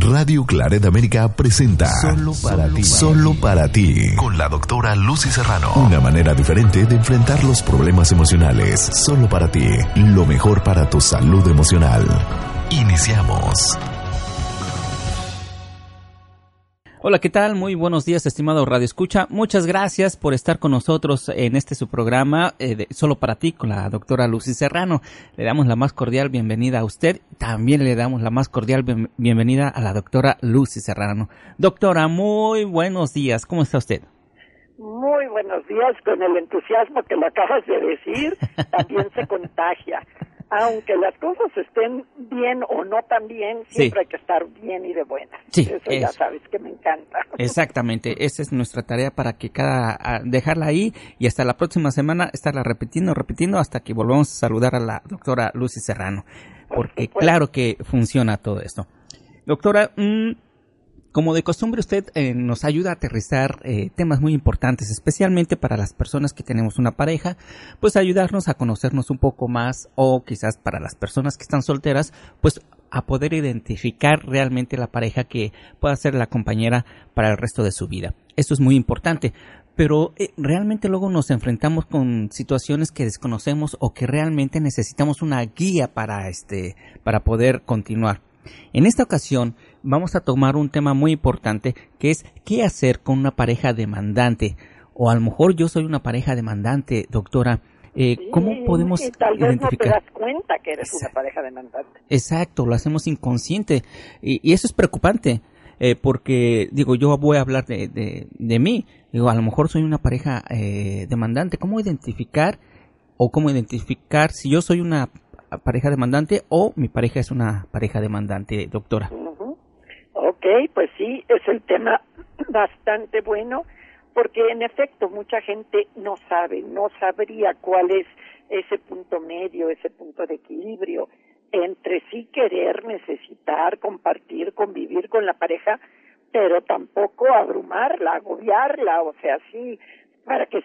Radio Claret América presenta Solo para ti. Solo para ti. Con la doctora Lucy Serrano. Una manera diferente de enfrentar los problemas emocionales. Solo para ti. Lo mejor para tu salud emocional. Iniciamos. Hola, ¿qué tal? Muy buenos días, estimado Radio Escucha. Muchas gracias por estar con nosotros en este su programa eh, Solo para ti con la doctora Lucy Serrano. Le damos la más cordial bienvenida a usted. También le damos la más cordial bienvenida a la doctora Lucy Serrano. Doctora, muy buenos días. ¿Cómo está usted? Muy buenos días. Con el entusiasmo que lo acabas de decir, también se contagia aunque las cosas estén bien o no tan bien, siempre hay que estar bien y de buena. Sí, eso, ya sabes que me encanta. Exactamente, esa es nuestra tarea para que cada dejarla ahí y hasta la próxima semana estarla repitiendo, repitiendo hasta que volvamos a saludar a la doctora Lucy Serrano, porque claro que funciona todo esto. Doctora, mm, como de costumbre, usted eh, nos ayuda a aterrizar eh, temas muy importantes, especialmente para las personas que tenemos una pareja, pues ayudarnos a conocernos un poco más o quizás para las personas que están solteras, pues a poder identificar realmente la pareja que pueda ser la compañera para el resto de su vida. Esto es muy importante, pero eh, realmente luego nos enfrentamos con situaciones que desconocemos o que realmente necesitamos una guía para este para poder continuar. En esta ocasión vamos a tomar un tema muy importante que es qué hacer con una pareja demandante. O a lo mejor yo soy una pareja demandante, doctora. Eh, ¿Cómo podemos tal vez No te das cuenta que eres una pareja demandante. Exacto, lo hacemos inconsciente y, eso es preocupante. Eh, porque digo yo voy a hablar de, de, mí digo a lo mejor soy una pareja eh, demandante cómo identificar o cómo identificar si yo soy una pareja demandante o mi pareja es una pareja demandante doctora Ok, pues sí, es el tema bastante bueno porque en efecto mucha gente no sabe, no sabría cuál es ese punto medio, ese punto de equilibrio entre sí querer, necesitar, compartir, convivir con la pareja, pero tampoco abrumarla, agobiarla, o sea, sí, para que,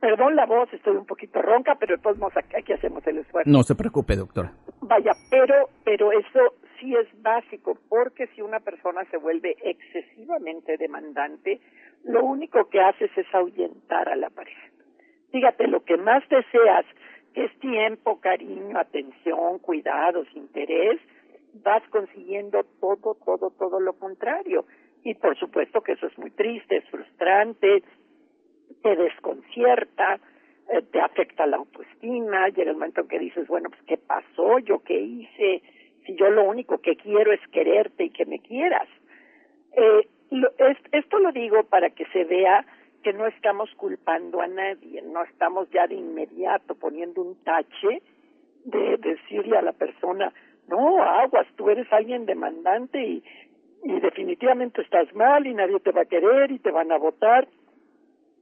perdón la voz, estoy un poquito ronca, pero de todos modos aquí hacemos el esfuerzo. No se preocupe, doctora. Vaya, pero, pero eso sí es básico, porque si una persona se vuelve excesivamente demandante, lo único que haces es ahuyentar a la pareja. Fíjate, lo que más deseas, es tiempo, cariño, atención, cuidados, interés, vas consiguiendo todo, todo, todo lo contrario. Y por supuesto que eso es muy triste, es frustrante, te desconcierta, eh, te afecta la autoestima, llega el momento en que dices, bueno, pues ¿qué pasó? ¿Yo qué hice? si yo lo único que quiero es quererte y que me quieras. Eh, esto lo digo para que se vea que no estamos culpando a nadie, no estamos ya de inmediato poniendo un tache de decirle a la persona, no, aguas, tú eres alguien demandante y definitivamente estás mal y nadie te va a querer y te van a votar.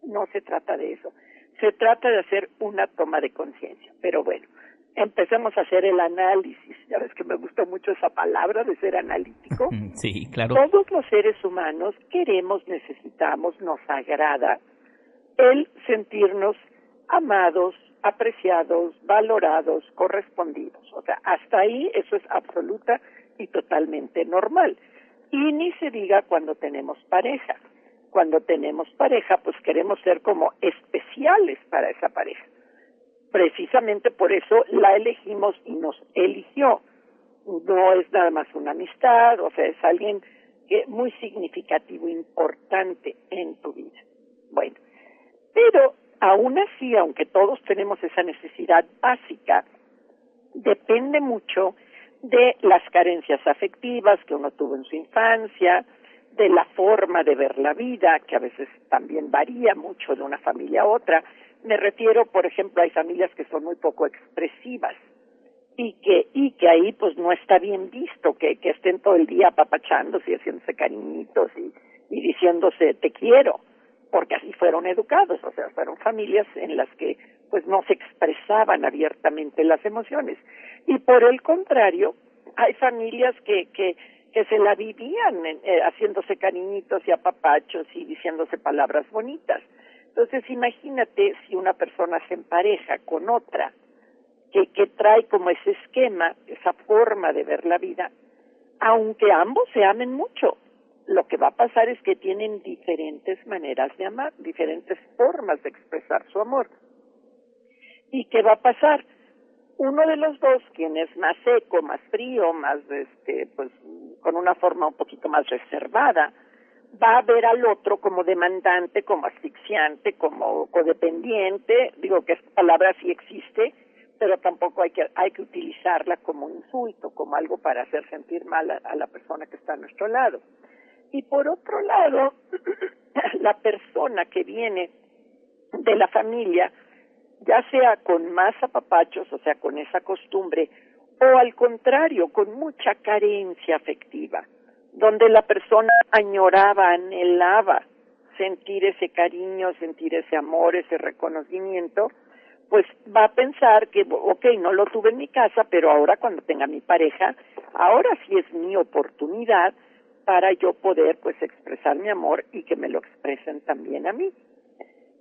No se trata de eso. Se trata de hacer una toma de conciencia. Pero bueno, empecemos a hacer el análisis. Ya ves que me gusta mucho esa palabra de ser analítico. Sí, claro. Todos los seres humanos queremos, necesitamos, nos agrada el sentirnos amados, apreciados, valorados, correspondidos. O sea, hasta ahí eso es absoluta y totalmente normal. Y ni se diga cuando tenemos pareja. Cuando tenemos pareja, pues queremos ser como especiales para esa pareja precisamente por eso la elegimos y nos eligió. No es nada más una amistad, o sea, es alguien que muy significativo, importante en tu vida. Bueno, pero aún así, aunque todos tenemos esa necesidad básica, depende mucho de las carencias afectivas que uno tuvo en su infancia, de la forma de ver la vida, que a veces también varía mucho de una familia a otra, me refiero, por ejemplo, hay familias que son muy poco expresivas y que y que ahí pues no está bien visto que, que estén todo el día apapachándose y haciéndose cariñitos y, y diciéndose te quiero porque así fueron educados. O sea fueron familias en las que pues no se expresaban abiertamente las emociones. Y por el contrario hay familias que que que se la vivían eh, haciéndose cariñitos y apapachos y diciéndose palabras bonitas entonces imagínate si una persona se empareja con otra que, que trae como ese esquema, esa forma de ver la vida, aunque ambos se amen mucho, lo que va a pasar es que tienen diferentes maneras de amar, diferentes formas de expresar su amor. ¿Y qué va a pasar? Uno de los dos, quien es más seco, más frío, más, este, pues, con una forma un poquito más reservada, va a ver al otro como demandante, como asfixiante, como codependiente, digo que esta palabra sí existe, pero tampoco hay que, hay que utilizarla como insulto, como algo para hacer sentir mal a, la persona que está a nuestro lado. Y por otro lado, la persona que viene de la familia, ya sea con más apapachos, o sea, con esa costumbre, o al contrario, con mucha carencia afectiva, donde la persona añoraba, anhelaba sentir ese cariño, sentir ese amor, ese reconocimiento, pues va a pensar que, ok, no lo tuve en mi casa, pero ahora cuando tenga mi pareja, ahora sí es mi oportunidad para yo poder pues expresar mi amor y que me lo expresen también a mí.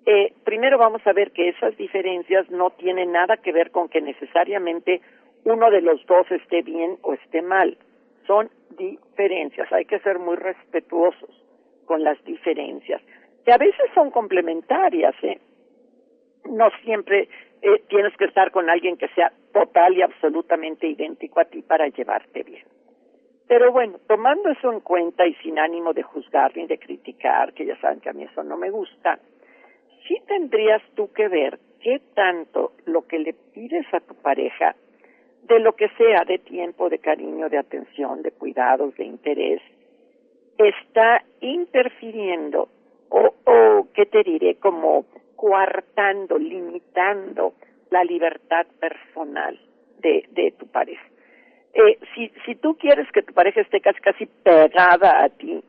Eh, primero vamos a ver que esas diferencias no tienen nada que ver con que necesariamente uno de los dos esté bien o esté mal. Son diferencias. Hay que ser muy respetuosos con las diferencias, que a veces son complementarias, ¿eh? no siempre eh, tienes que estar con alguien que sea total y absolutamente idéntico a ti para llevarte bien. Pero bueno, tomando eso en cuenta y sin ánimo de juzgar ni de criticar, que ya saben que a mí eso no me gusta, sí tendrías tú que ver qué tanto lo que le pides a tu pareja, de lo que sea, de tiempo, de cariño, de atención, de cuidados, de interés, está interfiriendo o, o ¿qué te diré? Como coartando, limitando la libertad personal de, de tu pareja. Eh, si, si tú quieres que tu pareja esté casi, casi pegada a ti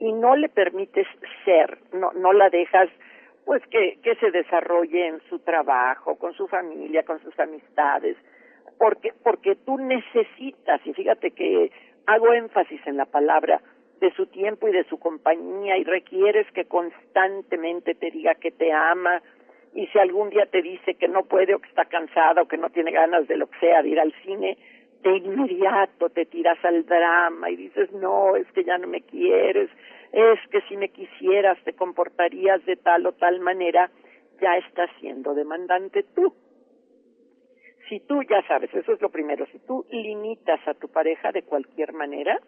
y no le permites ser, no, no la dejas pues que, que se desarrolle en su trabajo, con su familia, con sus amistades, porque, porque tú necesitas, y fíjate que hago énfasis en la palabra, de su tiempo y de su compañía y requieres que constantemente te diga que te ama y si algún día te dice que no puede o que está cansada o que no tiene ganas de lo que sea de ir al cine, de inmediato te tiras al drama y dices, no, es que ya no me quieres, es que si me quisieras te comportarías de tal o tal manera, ya estás siendo demandante tú. Si tú, ya sabes, eso es lo primero, si tú limitas a tu pareja de cualquier manera,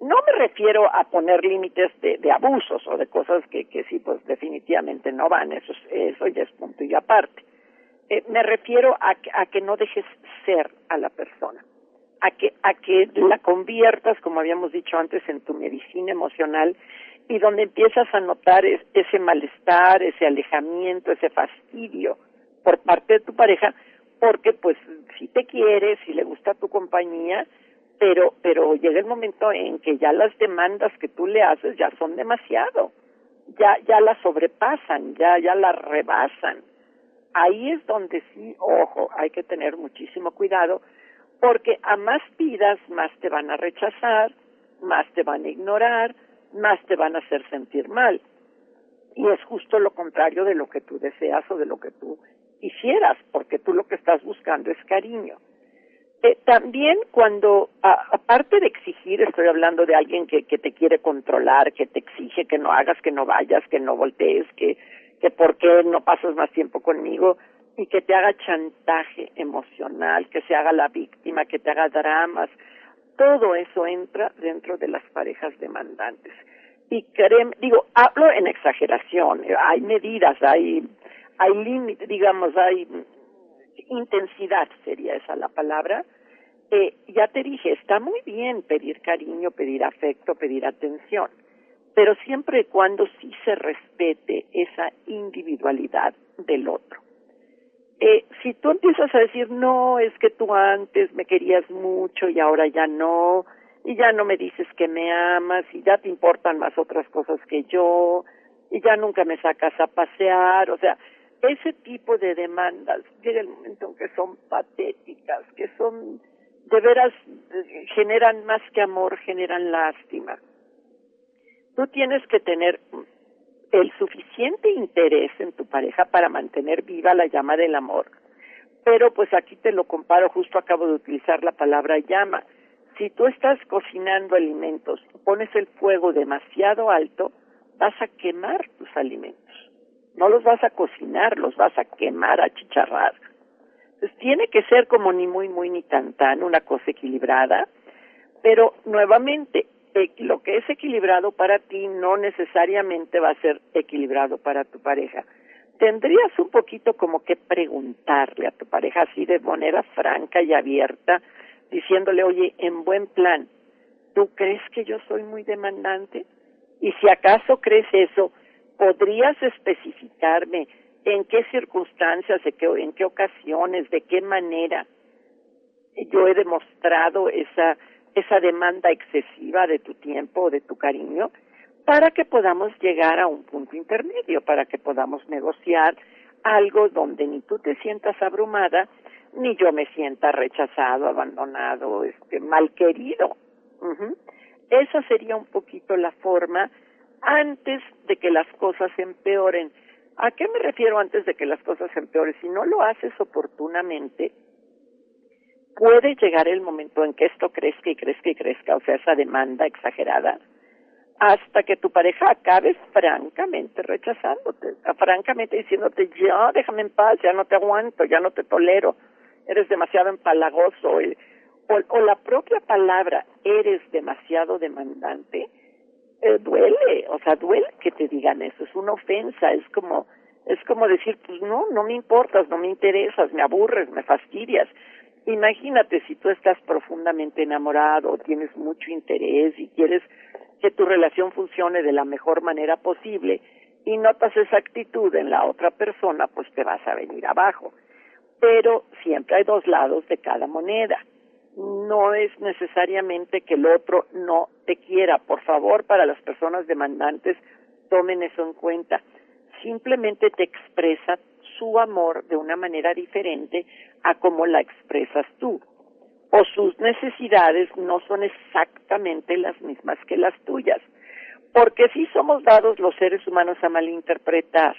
no me refiero a poner límites de, de abusos o de cosas que, que sí, pues definitivamente no van, eso, eso ya es punto y aparte. Eh, me refiero a, a que no dejes ser a la persona, a que, a que la conviertas, como habíamos dicho antes, en tu medicina emocional y donde empiezas a notar ese malestar, ese alejamiento, ese fastidio por parte de tu pareja, porque pues si te quiere, si le gusta tu compañía, pero pero llega el momento en que ya las demandas que tú le haces ya son demasiado. Ya ya la sobrepasan ya ya la rebasan. Ahí es donde sí ojo hay que tener muchísimo cuidado porque a más pidas más te van a rechazar más te van a ignorar más te van a hacer sentir mal. Y es justo lo contrario de lo que tú deseas o de lo que tú quisieras porque tú lo que estás buscando es cariño eh, también cuando, aparte de exigir, estoy hablando de alguien que, que te quiere controlar, que te exige que no hagas, que no vayas, que no voltees, que, que por qué no pasas más tiempo conmigo y que te haga chantaje emocional, que se haga la víctima, que te haga dramas. Todo eso entra dentro de las parejas demandantes. Y créeme, digo, hablo en exageración, hay medidas, hay, hay límites, digamos, hay intensidad sería esa la palabra, eh, ya te dije, está muy bien pedir cariño, pedir afecto, pedir atención, pero siempre y cuando sí se respete esa individualidad del otro. eh, si tú empiezas a decir, no, es que tú antes me querías mucho y ahora ya no, y ya no me dices que me amas y ya te importan más otras cosas que yo, y ya nunca me sacas a pasear, o sea, ese tipo de demandas llega el momento en que son patéticas, que son de veras generan más que amor, generan lástima. Tú tienes que tener el suficiente interés en tu pareja para mantener viva la llama del amor. Pero pues aquí te lo comparo, justo acabo de utilizar la palabra llama. Si tú estás cocinando alimentos pones el fuego demasiado alto, vas a quemar tus alimentos. No los vas a cocinar, los vas a quemar, a chicharrar. Entonces tiene que ser como ni muy, muy, ni tan, tan, una cosa equilibrada. Pero nuevamente, lo que es equilibrado para ti no necesariamente va a ser equilibrado para tu pareja. Tendrías un poquito como que preguntarle a tu pareja así de manera franca y abierta, diciéndole, oye, en buen plan, ¿tú crees que yo soy muy demandante? Y si acaso crees eso, ¿podrías especificarme en qué circunstancias, en qué ocasiones, de qué manera yo he demostrado esa esa demanda excesiva de tu tiempo o de tu cariño para que podamos llegar a un punto intermedio, para que podamos negociar algo donde ni tú te sientas abrumada, ni yo me sienta rechazado, abandonado, este, mal querido. Esa sería un poquito la forma antes de que las cosas empeoren. ¿A qué me refiero antes de que las cosas empeoren? Si no lo haces oportunamente, puede llegar el momento en que esto crezca y crezca y crezca, o sea, esa demanda exagerada, hasta que tu pareja acabe francamente rechazándote, francamente diciéndote, ya, déjame en paz, ya no te aguanto, ya no te tolero, eres demasiado empalagoso, o, o la propia palabra, eres demasiado demandante, eh, duele, o sea, duele que te digan eso, es una ofensa, es como, es como decir, pues no, no me importas, no me interesas, me aburres, me fastidias, Imagínate si tú estás profundamente enamorado, tienes mucho interés y quieres que tu relación funcione de la mejor manera posible y notas esa actitud en la otra persona, pues te vas a venir abajo. Pero siempre hay dos lados de cada moneda. No es necesariamente que el otro no te quiera. Por favor, para las personas demandantes, tomen eso en cuenta. Simplemente te expresa su amor de una manera diferente a como la expresas tú. O sus necesidades no son exactamente las mismas que las tuyas. Porque si somos dados los seres humanos a malinterpretar.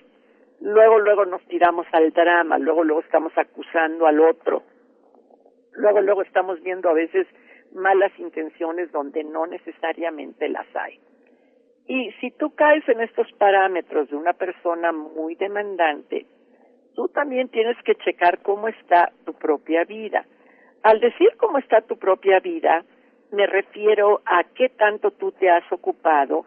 Luego, luego nos tiramos al drama, luego, luego estamos acusando al otro. Luego, luego estamos viendo a veces malas intenciones donde no necesariamente las hay. Y si tú caes en estos parámetros de una persona muy demandante, tú también tienes que checar cómo está tu propia vida. Al decir cómo está tu propia vida, me refiero a qué tanto tú te has ocupado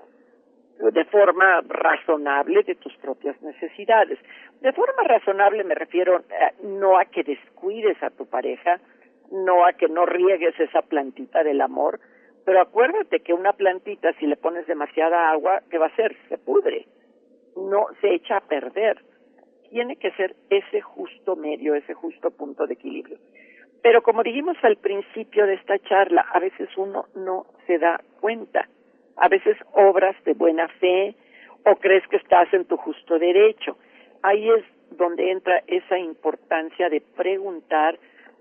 de forma razonable de tus propias necesidades. De forma razonable me refiero eh, no a que descuides a tu pareja, no a que no riegues esa plantita del amor, pero acuérdate que una plantita si le pones demasiada agua, ¿qué va a hacer? Se pudre, no se echa a perder tiene que ser ese justo medio, ese justo punto de equilibrio. Pero como dijimos al principio de esta charla, a veces uno no se da cuenta. A veces obras de buena fe o crees que estás en tu justo derecho. Ahí es donde entra esa importancia de preguntar,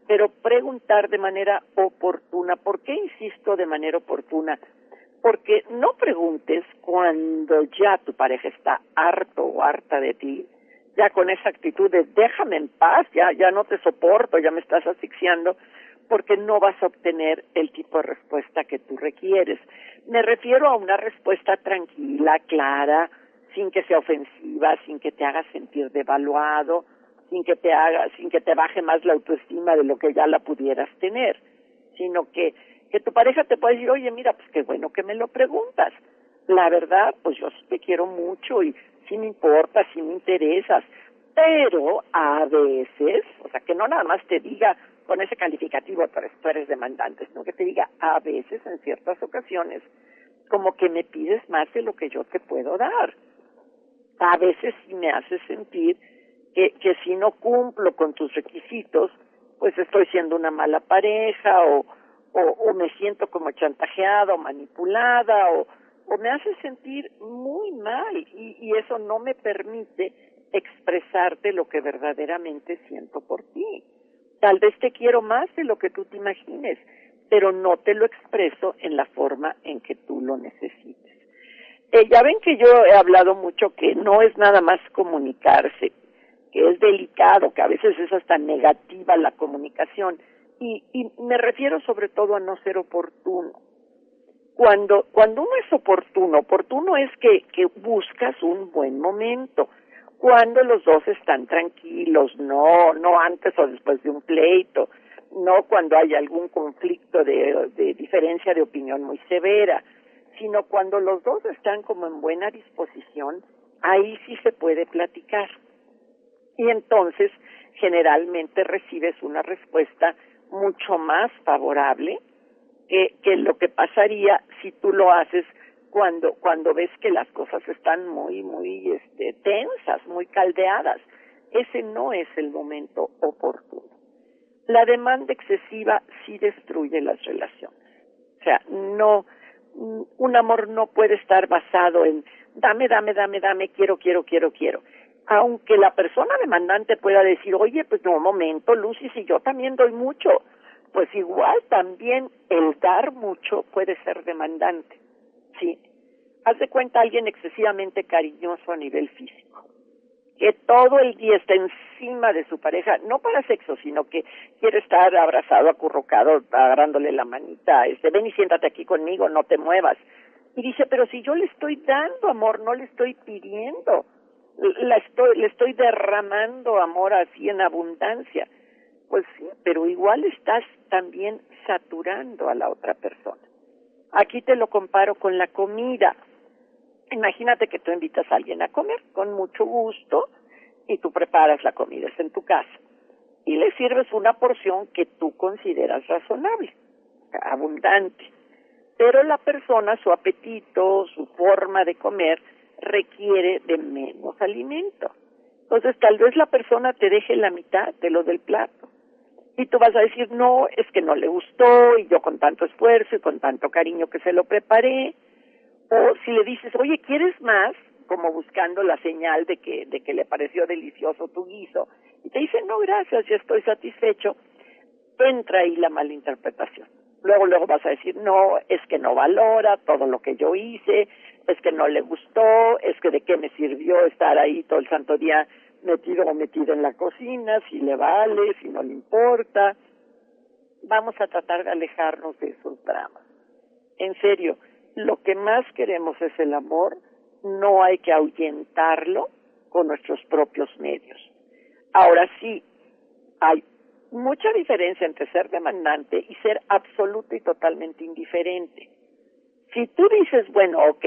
pero preguntar de manera oportuna. ¿Por qué insisto de manera oportuna? Porque no preguntes cuando ya tu pareja está harto o harta de ti, ya con esa actitud de déjame en paz, ya, ya no te soporto, ya me estás asfixiando, porque no vas a obtener el tipo de respuesta que tú requieres. Me refiero a una respuesta tranquila, clara, sin que sea ofensiva, sin que te haga sentir devaluado, sin que te haga, sin que te baje más la autoestima de lo que ya la pudieras tener, sino que, que tu pareja te pueda decir, oye, mira, pues qué bueno que me lo preguntas. La verdad, pues yo te quiero mucho y sí me importa, sí me interesas, pero a veces, o sea, que no nada más te diga con ese calificativo, pero tú eres demandante, sino que te diga a veces, en ciertas ocasiones, como que me pides más de lo que yo te puedo dar. A veces sí me hace sentir que, si no cumplo con tus requisitos, pues estoy siendo una mala pareja o, o, o me siento como chantajeada o manipulada o, o me hace sentir muy mal y, y eso no me permite expresarte lo que verdaderamente siento por ti. Tal vez te quiero más de lo que tú te imagines, pero no te lo expreso en la forma en que tú lo necesites. Eh, ya ven que yo he hablado mucho que no es nada más comunicarse, que es delicado, que a veces es hasta negativa la comunicación. Y, y me refiero sobre todo a no ser oportuno. Cuando, cuando uno es oportuno, oportuno es que, que buscas un buen momento, cuando los dos están tranquilos, no, no antes o después de un pleito, no cuando hay algún conflicto de, de diferencia de opinión muy severa, sino cuando los dos están como en buena disposición, ahí sí se puede platicar. Y entonces generalmente recibes una respuesta mucho más favorable que, que lo que pasaría si tú lo haces cuando cuando ves que las cosas están muy muy este tensas, muy caldeadas. Ese no es el momento oportuno. La demanda excesiva sí destruye las relaciones. O sea, no un amor no puede estar basado en dame, dame, dame, dame, quiero, quiero, quiero, quiero. Aunque la persona demandante pueda decir, oye, pues no, momento, Lucy, si yo también doy mucho, pues igual también el dar mucho puede ser demandante. Sí. Haz de cuenta alguien excesivamente cariñoso a nivel físico, que todo el día está encima de su pareja, no para sexo, sino que quiere estar abrazado, acurrucado, agarrándole la manita, este, ven y siéntate aquí conmigo, no te muevas. Y dice, pero si yo le estoy dando amor, no le estoy pidiendo, la estoy, le estoy derramando amor así en abundancia. Pues sí, pero igual estás también saturando a la otra persona. Aquí te lo comparo con la comida. Imagínate que tú invitas a alguien a comer con mucho gusto y tú preparas la comida, es en tu casa, y le sirves una porción que tú consideras razonable, abundante. Pero la persona, su apetito, su forma de comer, requiere de menos alimento. Entonces tal vez la persona te deje la mitad de lo del plato y tú vas a decir, no, es que no le gustó y yo con tanto esfuerzo y con tanto cariño que se lo preparé. O si le dices, oye, ¿quieres más? Como buscando la señal de que, de que le pareció delicioso tu guiso. Y te dice, no, gracias, ya estoy satisfecho. Entra ahí la malinterpretación. Luego, luego vas a decir, no, es que no valora todo lo que yo hice, es que no le gustó, es que de qué me sirvió estar ahí todo el santo día metido o metida en la cocina, si le vale, si no le importa. Vamos a tratar de alejarnos de esos dramas. En serio, lo que más queremos es el amor, no hay que ahuyentarlo con nuestros propios medios. Ahora sí, hay mucha diferencia entre ser demandante y ser absoluto y totalmente indiferente. Si tú dices, bueno, ok,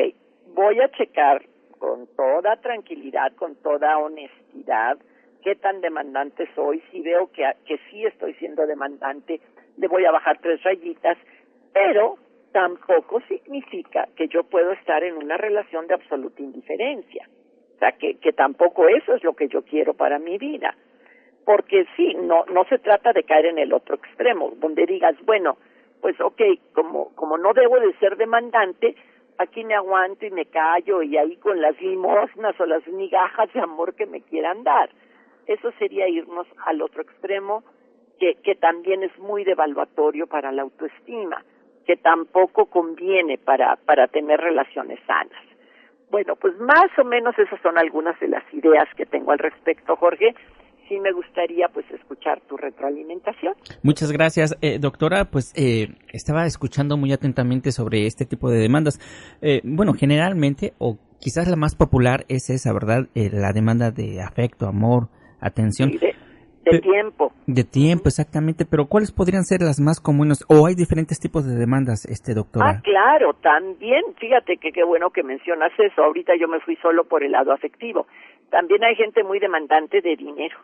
voy a checar con toda tranquilidad, con toda honestidad, qué tan demandante soy, si veo que, que sí estoy siendo demandante, le voy a bajar tres rayitas, pero tampoco significa que yo puedo estar en una relación de absoluta indiferencia. O sea, que, que tampoco eso es lo que yo quiero para mi vida. Porque sí, no, no se trata de caer en el otro extremo, donde digas, bueno, pues ok, como, como no debo de ser demandante, aquí me aguanto y me callo y ahí con las limosnas o las migajas de amor que me quieran dar. Eso sería irnos al otro extremo, que, que también es muy devaluatorio para la autoestima, que tampoco conviene para, para tener relaciones sanas. Bueno, pues más o menos esas son algunas de las ideas que tengo al respecto, Jorge sí me gustaría pues escuchar tu retroalimentación. Muchas gracias, eh, doctora. Pues eh, estaba escuchando muy atentamente sobre este tipo de demandas. Eh, bueno, generalmente, o quizás la más popular es esa, ¿verdad? Eh, la demanda de afecto, amor, atención. Sí, de, de tiempo. De tiempo, exactamente. Pero ¿cuáles podrían ser las más comunes? ¿O hay diferentes tipos de demandas, este doctora? Ah, claro, también. Fíjate que qué bueno que mencionas eso. Ahorita yo me fui solo por el lado afectivo. También hay gente muy demandante de dinero.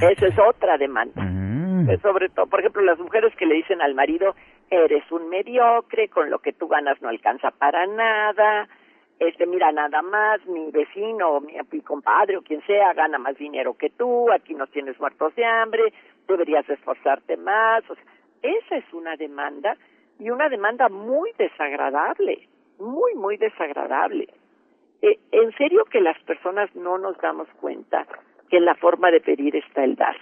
Esa es otra demanda. Mm. Eh, Sobre todo, por ejemplo, las mujeres que le dicen al marido, eres un mediocre, con lo que tú ganas no alcanza para nada, este, mira, nada más, mi vecino, mi, mi compadre o quien sea gana más dinero que tú, aquí no tienes muertos de hambre, deberías esforzarte más. O sea, esa es una demanda y una demanda muy desagradable, muy, muy desagradable. Eh, en serio que las personas no nos damos cuenta que en la forma de pedir está el dar.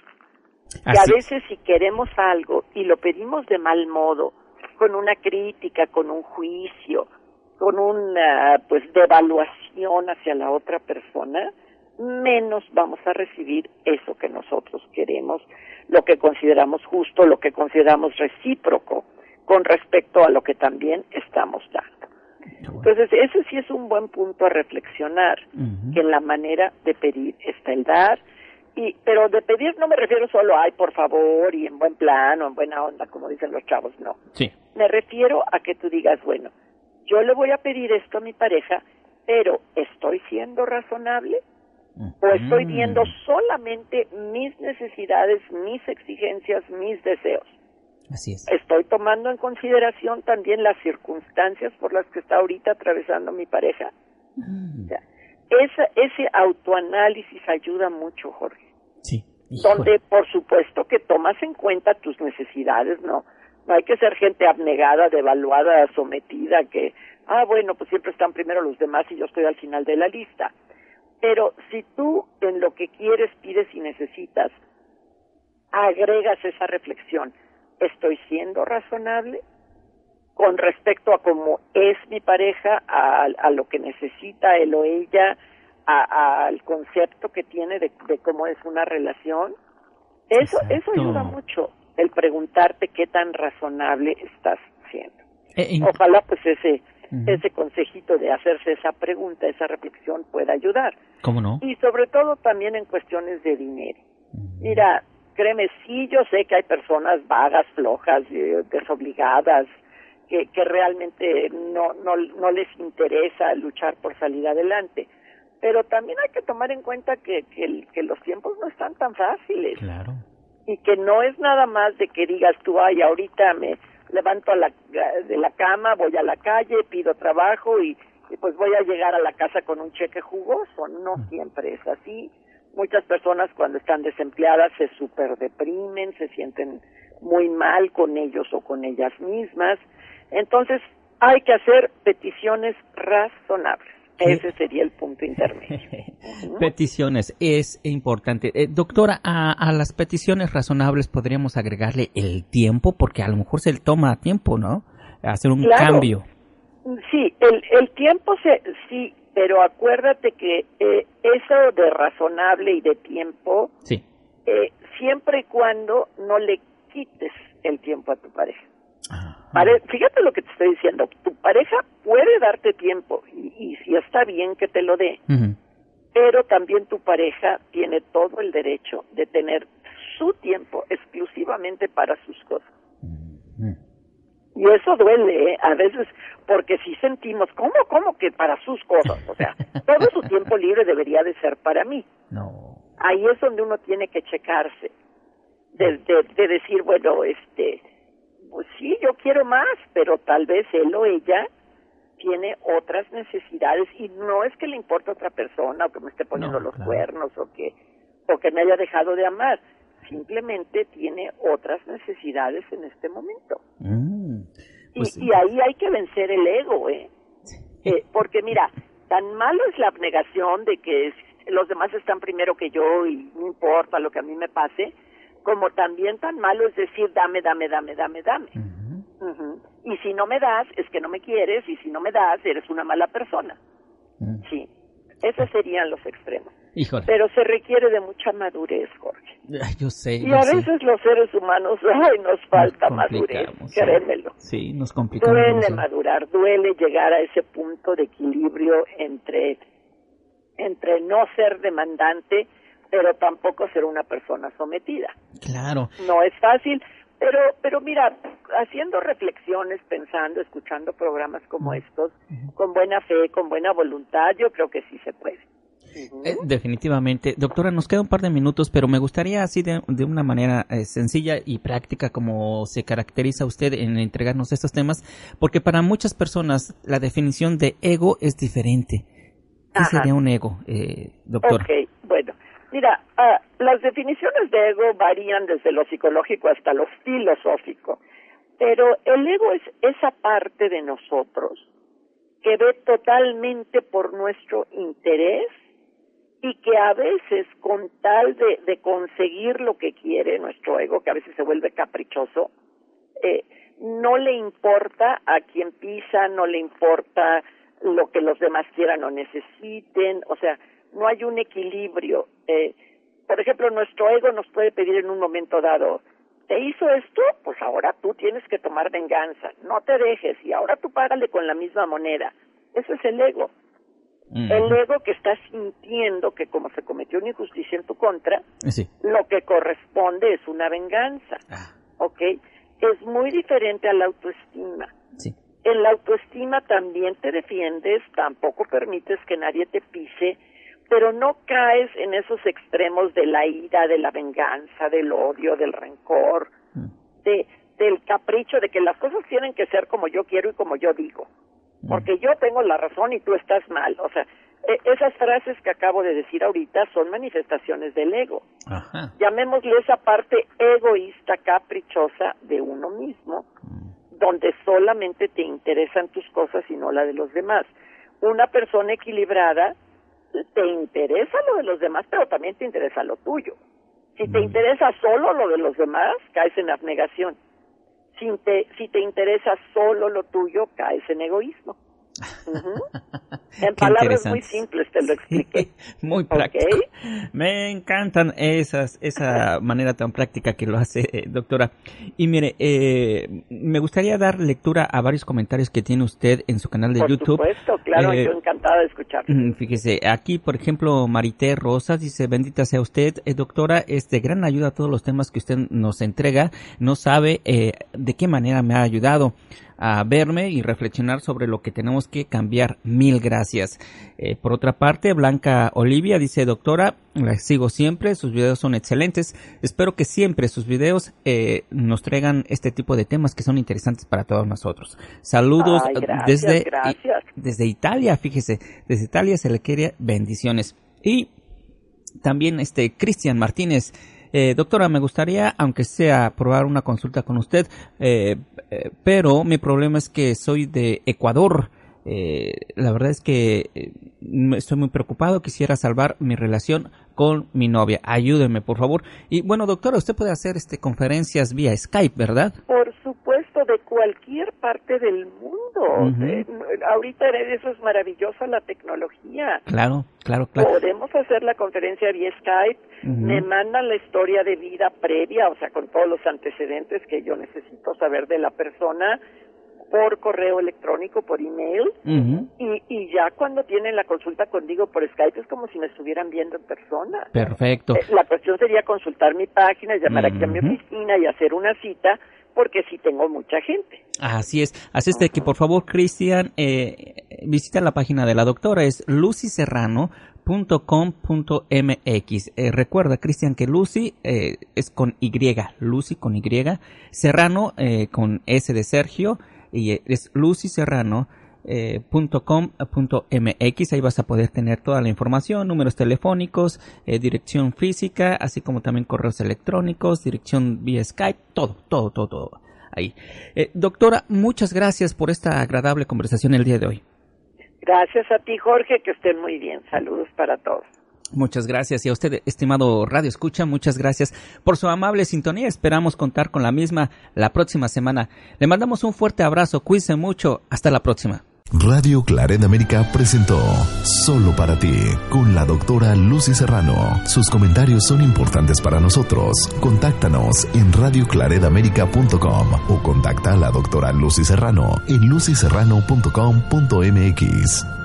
Que a veces si queremos algo y lo pedimos de mal modo, con una crítica, con un juicio, con una pues devaluación hacia la otra persona, menos vamos a recibir eso que nosotros queremos, lo que consideramos justo, lo que consideramos recíproco con respecto a lo que también estamos dando. Entonces, ese sí es un buen punto a reflexionar, que en la manera de pedir está el dar, y, pero de pedir no me refiero solo, ay, por favor, y en buen plan o en buena onda, como dicen los chavos, no. Sí. Me refiero a que tú digas, bueno, yo le voy a pedir esto a mi pareja, pero ¿estoy siendo razonable? ¿O estoy viendo solamente mis necesidades, mis exigencias, mis deseos? Así es. Estoy tomando en consideración también las circunstancias por las que está ahorita atravesando mi pareja. ese autoanálisis ayuda mucho, Jorge. Sí. Donde, por supuesto, que tomas en cuenta tus necesidades, ¿no? No hay que ser gente abnegada, devaluada, sometida, que, ah, bueno, pues siempre están primero los demás y yo estoy al final de la lista. Pero si tú en lo que quieres, pides y necesitas, agregas esa reflexión, ¿estoy siendo razonable? con respecto a cómo es mi pareja, a, lo que necesita él o ella, al concepto que tiene de, cómo es una relación. Eso, eso ayuda mucho el preguntarte qué tan razonable estás siendo. Eh, Ojalá pues ese ese consejito de hacerse esa pregunta, esa reflexión pueda ayudar. ¿Cómo no? Y sobre todo también en cuestiones de dinero. Mira, créeme, sí yo sé que hay personas vagas, flojas, eh, desobligadas, que, que realmente no, no, no les interesa luchar por salir adelante. Pero también hay que tomar en cuenta que, que, que los tiempos no están tan fáciles. Claro y que no es nada más de que digas tú, ay, ahorita me levanto a la, de la cama, voy a la calle, pido trabajo y, pues voy a llegar a la casa con un cheque jugoso. No mm. siempre es así. Muchas personas cuando están desempleadas se super deprimen, se sienten muy mal con ellos o con ellas mismas. Entonces hay que hacer peticiones razonables. Ese sería el punto intermedio. peticiones es importante. Eh, doctora, a, las peticiones razonables podríamos agregarle el tiempo, porque a lo mejor se le toma tiempo, ¿no? Hacer un cambio. Sí, el, el tiempo se, sí, pero acuérdate que eh, eso de razonable y de tiempo, sí. Eh, siempre y cuando no le quites el tiempo a tu pareja fíjate lo que te estoy diciendo. Tu pareja puede darte tiempo y, si está bien que te lo dé, pero también tu pareja tiene todo el derecho de tener su tiempo exclusivamente para sus cosas. Y eso duele, ¿eh? a veces, porque si sentimos, ¿cómo, cómo que para sus cosas? O sea, todo su tiempo libre debería de ser para mí. No. Ahí es donde uno tiene que checarse, de, de decir, bueno, este, pues sí, yo quiero más, pero tal vez él o ella tiene otras necesidades y no es que le importe a otra persona o que me esté poniendo los cuernos o que o que me haya dejado de amar, simplemente tiene otras necesidades en este momento. Mm, pues y, ahí hay que vencer el ego, ¿eh? ¿eh? Porque mira, tan malo es la abnegación de que los demás están primero que yo y no importa lo que a mí me pase, como también tan malo es decir dame, dame, dame, dame, dame. Y si no me das, es que no me quieres, y si no me das, eres una mala persona. Mm. Sí, esos serían los extremos. Pero se requiere de mucha madurez, Jorge. yo sé. Y a veces los seres humanos, ay, nos falta madurez, créemelo. Sí, nos complicamos. Duele madurar, duele llegar a ese punto de equilibrio entre, entre no ser demandante pero tampoco ser una persona sometida. Claro. No es fácil, pero pero mira, haciendo reflexiones, pensando, escuchando programas como estos, con buena fe, con buena voluntad, yo creo que sí se puede. Eh, definitivamente. Doctora, nos queda un par de minutos, pero me gustaría así de, una manera eh, sencilla y práctica como se caracteriza usted en entregarnos estos temas, porque para muchas personas la definición de ego es diferente. ¿Qué sería un ego, eh, doctora? Ok, bueno. Mira, ah, las definiciones de ego varían desde lo psicológico hasta lo filosófico, pero el ego es esa parte de nosotros que ve totalmente por nuestro interés y que a veces con tal de, de conseguir lo que quiere nuestro ego, que a veces se vuelve caprichoso, eh, no le importa a quien pisa, no le importa lo que los demás quieran o necesiten, o sea, no hay un equilibrio. Eh, por ejemplo, nuestro ego nos puede pedir en un momento dado, te hizo esto, pues ahora tú tienes que tomar venganza, no te dejes y ahora tú págale con la misma moneda. Eso es el ego. El ego que está sintiendo que como se cometió una injusticia en tu contra, lo que corresponde es una venganza. Ah. ¿Ok? Es muy diferente a la autoestima. Sí. En la autoestima también te defiendes, tampoco permites que nadie te pise, pero no caes en esos extremos de la ira, de la venganza, del odio, del rencor, mm. de, del capricho de que las cosas tienen que ser como yo quiero y como yo digo porque yo tengo la razón y tú estás mal. O sea, e, esas frases que acabo de decir ahorita son manifestaciones del ego. Ajá. Llamémosle esa parte egoísta, caprichosa de uno mismo, mm. donde solamente te interesan tus cosas y no la de los demás. Una persona equilibrada te interesa lo de los demás, pero también te interesa lo tuyo. Si te interesa solo lo de los demás, caes en abnegación si te, si te interesa solo lo tuyo, caes en egoísmo. En palabras muy simples te lo expliqué. muy práctico. Me encantan esas, esa manera tan práctica que lo hace, eh, doctora. Y mire, eh, me gustaría dar lectura a varios comentarios que tiene usted en su canal de YouTube. Por supuesto, claro, eh, yo encantada de escuchar. Mm, fíjese, aquí, por ejemplo, Marité Rosas dice, bendita sea usted, doctora, es de gran ayuda a todos los temas que usted nos entrega. No sabe de qué manera me ha ayudado a verme y reflexionar sobre lo que tenemos que cambiar. Mil gracias. Eh, por otra parte, Blanca Olivia dice, doctora, la sigo siempre, sus videos son excelentes. Espero que siempre sus videos eh, nos traigan este tipo de temas que son interesantes para todos nosotros. Saludos desde, desde Italia, fíjese, desde Italia se le quiere bendiciones. Y también este Cristian Martínez eh, doctora, me gustaría, aunque sea, probar una consulta con usted, eh, eh, pero mi problema es que soy de Ecuador. la verdad es que estoy muy preocupado, quisiera salvar mi relación con mi novia. Ayúdeme, por favor. Y bueno, doctora, usted puede hacer este conferencias vía Skype, ¿verdad? Por supuesto, de cualquier parte del mundo. Eh, ahorita eso es maravilloso la tecnología. Claro, claro, claro. Podemos hacer la conferencia vía Skype. Me mandan la historia de vida previa, o sea, con todos los antecedentes que yo necesito saber de la persona por correo electrónico, por email, y, y ya cuando tienen la consulta conmigo por Skype es como si me estuvieran viendo en persona. Perfecto. Eh, la cuestión sería consultar mi página, llamar aquí a mi oficina y hacer una cita, porque sí tengo mucha gente. Así es. Así es de que, por favor, Cristian, eh, visita la página de la doctora, es Lucy Serrano .com.mx. Eh, recuerda, Cristian, que Lucy eh, es con Y, Lucy con Y, Serrano eh, con S de Sergio, y es lucyserrano.com.mx. Eh, Ahí vas a poder tener toda la información, números telefónicos, eh, dirección física, así como también correos electrónicos, dirección vía Skype, todo, todo, todo, todo. Ahí. Eh, doctora, muchas gracias por esta agradable conversación el día de hoy. Gracias a ti, Jorge, que estén muy bien. Saludos para todos. Muchas gracias. Y a usted, estimado Radio Escucha, muchas gracias por su amable sintonía. Esperamos contar con la misma la próxima semana. Le mandamos un fuerte abrazo. Cuídense mucho. Hasta la próxima. Radio Claret América presentó Solo para ti con la doctora Lucy Serrano. Sus comentarios son importantes para nosotros. Contáctanos en radioclaredamerica.com o contacta a la doctora Lucy Serrano en lucyserrano.com.mx.